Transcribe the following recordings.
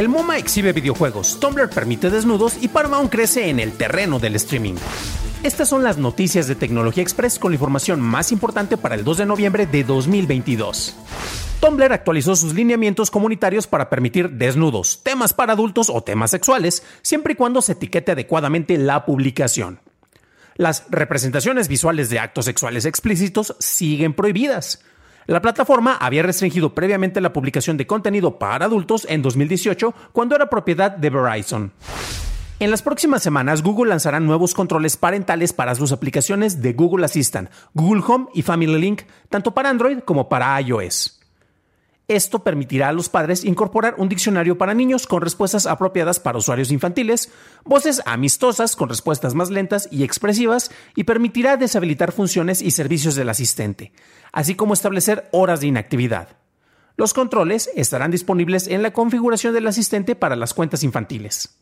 El MoMA exhibe videojuegos, Tumblr permite desnudos y Paramount crece en el terreno del streaming. Estas son las noticias de Tecnología Express con la información más importante para el 2 de noviembre de 2022. Tumblr actualizó sus lineamientos comunitarios para permitir desnudos, temas para adultos o temas sexuales, siempre y cuando se etiquete adecuadamente la publicación. Las representaciones visuales de actos sexuales explícitos siguen prohibidas. La plataforma había restringido previamente la publicación de contenido para adultos en 2018 cuando era propiedad de Verizon. En las próximas semanas, Google lanzará nuevos controles parentales para sus aplicaciones de Google Assistant, Google Home y Family Link, tanto para Android como para iOS. Esto permitirá a los padres incorporar un diccionario para niños con respuestas apropiadas para usuarios infantiles, voces amistosas con respuestas más lentas y expresivas, y permitirá deshabilitar funciones y servicios del asistente, así como establecer horas de inactividad. Los controles estarán disponibles en la configuración del asistente para las cuentas infantiles.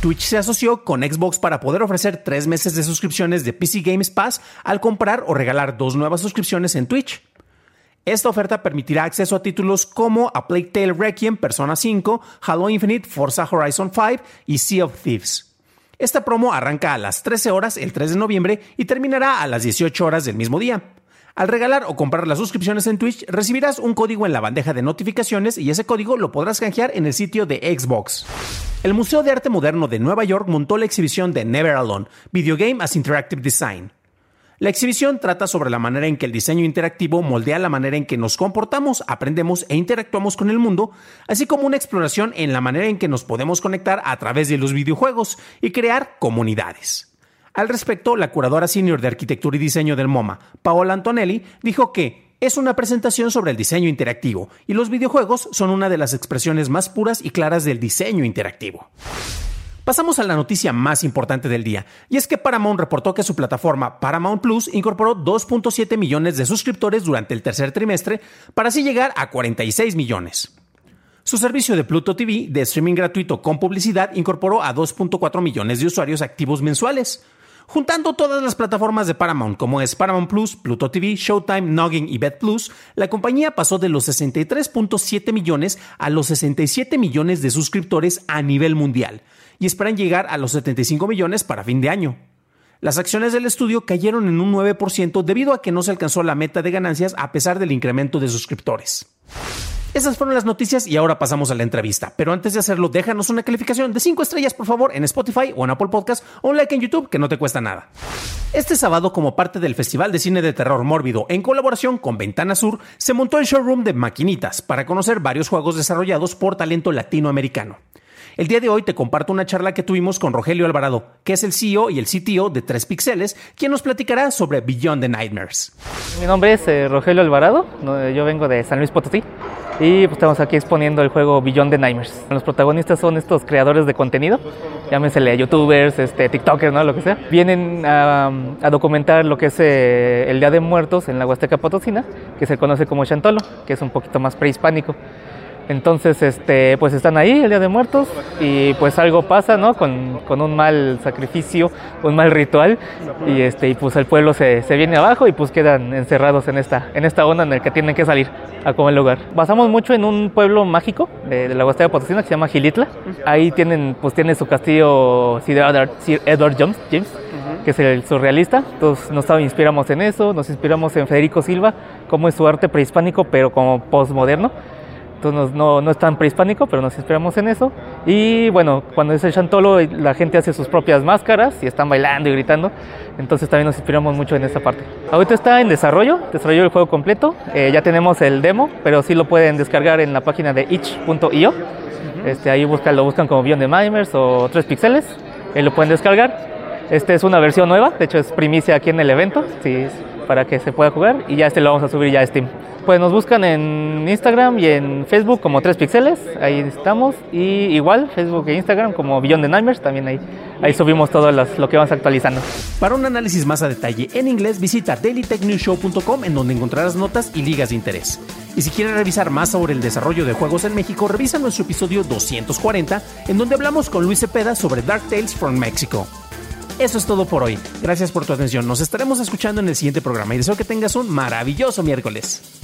Twitch se asoció con Xbox para poder ofrecer tres meses de suscripciones de PC Games Pass al comprar o regalar dos nuevas suscripciones en Twitch. Esta oferta permitirá acceso a títulos como A Plague Tale Requiem, Persona 5, Halo Infinite, Forza Horizon 5 y Sea of Thieves. Esta promo arranca a las 13 horas el 3 de noviembre y terminará a las 18 horas del mismo día. Al regalar o comprar las suscripciones en Twitch, recibirás un código en la bandeja de notificaciones y ese código lo podrás canjear en el sitio de Xbox. El Museo de Arte Moderno de Nueva York montó la exhibición de Never Alone, Video Game as Interactive Design. La exhibición trata sobre la manera en que el diseño interactivo moldea la manera en que nos comportamos, aprendemos e interactuamos con el mundo, así como una exploración en la manera en que nos podemos conectar a través de los videojuegos y crear comunidades. Al respecto, la curadora senior de arquitectura y diseño del MoMA, Paola Antonelli, dijo que es una presentación sobre el diseño interactivo y los videojuegos son una de las expresiones más puras y claras del diseño interactivo. Pasamos a la noticia más importante del día, y es que Paramount reportó que su plataforma Paramount Plus incorporó 2.7 millones de suscriptores durante el tercer trimestre para así llegar a 46 millones. Su servicio de Pluto TV de streaming gratuito con publicidad incorporó a 2.4 millones de usuarios activos mensuales. Juntando todas las plataformas de Paramount, como es Paramount Plus, Pluto TV, Showtime, Noggin y Bet Plus, la compañía pasó de los 63.7 millones a los 67 millones de suscriptores a nivel mundial, y esperan llegar a los 75 millones para fin de año. Las acciones del estudio cayeron en un 9% debido a que no se alcanzó la meta de ganancias a pesar del incremento de suscriptores. Esas fueron las noticias y ahora pasamos a la entrevista. Pero antes de hacerlo, déjanos una calificación de 5 estrellas, por favor, en Spotify o en Apple Podcast o un like en YouTube que no te cuesta nada. Este sábado, como parte del Festival de Cine de Terror Mórbido, en colaboración con Ventana Sur, se montó el showroom de Maquinitas para conocer varios juegos desarrollados por talento latinoamericano. El día de hoy te comparto una charla que tuvimos con Rogelio Alvarado, que es el CEO y el CTO de 3 Pixeles, quien nos platicará sobre Beyond the Nightmares. Mi nombre es eh, Rogelio Alvarado, yo vengo de San Luis Potosí y pues, estamos aquí exponiendo el juego Beyond the Nightmares. Los protagonistas son estos creadores de contenido, llámensele youtubers, este, tiktokers, ¿no? lo que sea. Vienen a, documentar lo que es eh, el Día de Muertos en la Huasteca Potosina, que se conoce como Chantolo, que es un poquito más prehispánico. Entonces, este, pues están ahí el Día de Muertos y pues algo pasa, ¿no? Con, con un mal sacrificio, un mal ritual y, este, y pues el pueblo se, se, viene abajo y pues quedan encerrados en esta, en esta onda en la que tienen que salir a comer lugar. Basamos mucho en un pueblo mágico de, la Huasteca Potosina que se llama Gilitla. Ahí tienen, pues tiene su castillo Sir Edward, James, James que es el surrealista. Entonces nos inspiramos en eso, nos inspiramos en Federico Silva, como es su arte prehispánico pero como postmoderno no, no, es tan prehispánico, pero nos inspiramos en eso. Y bueno, cuando es el chantolo, la gente hace sus propias máscaras y están bailando y gritando. Entonces también nos inspiramos mucho en esa parte. Ahorita está en desarrollo, desarrollo el juego completo. Eh, ya tenemos el demo, pero sí lo pueden descargar en la página de itch.io. este, ahí buscan, lo buscan como Beyond the Mimers o 3 píxeles. Ahí lo pueden descargar. Esta es una versión nueva, de hecho es primicia aquí en el evento, sí, para que se pueda jugar. Y ya este lo vamos a subir ya a Steam. Pues nos buscan en Instagram y en Facebook como 3 píxeles, ahí estamos. Y igual, Facebook e Instagram como Beyond the Nightmares, también ahí, ahí subimos todo lo que vamos actualizando. Para un análisis más a detalle en inglés, visita dailytechnewshow.com en donde encontrarás notas y ligas de interés. Y si quieres revisar más sobre el desarrollo de juegos en México, revisa nuestro episodio 240 en donde hablamos con Luis Cepeda sobre Dark Tales from Mexico. Eso es todo por hoy. Gracias por tu atención. Nos estaremos escuchando en el siguiente programa y deseo que tengas un maravilloso miércoles.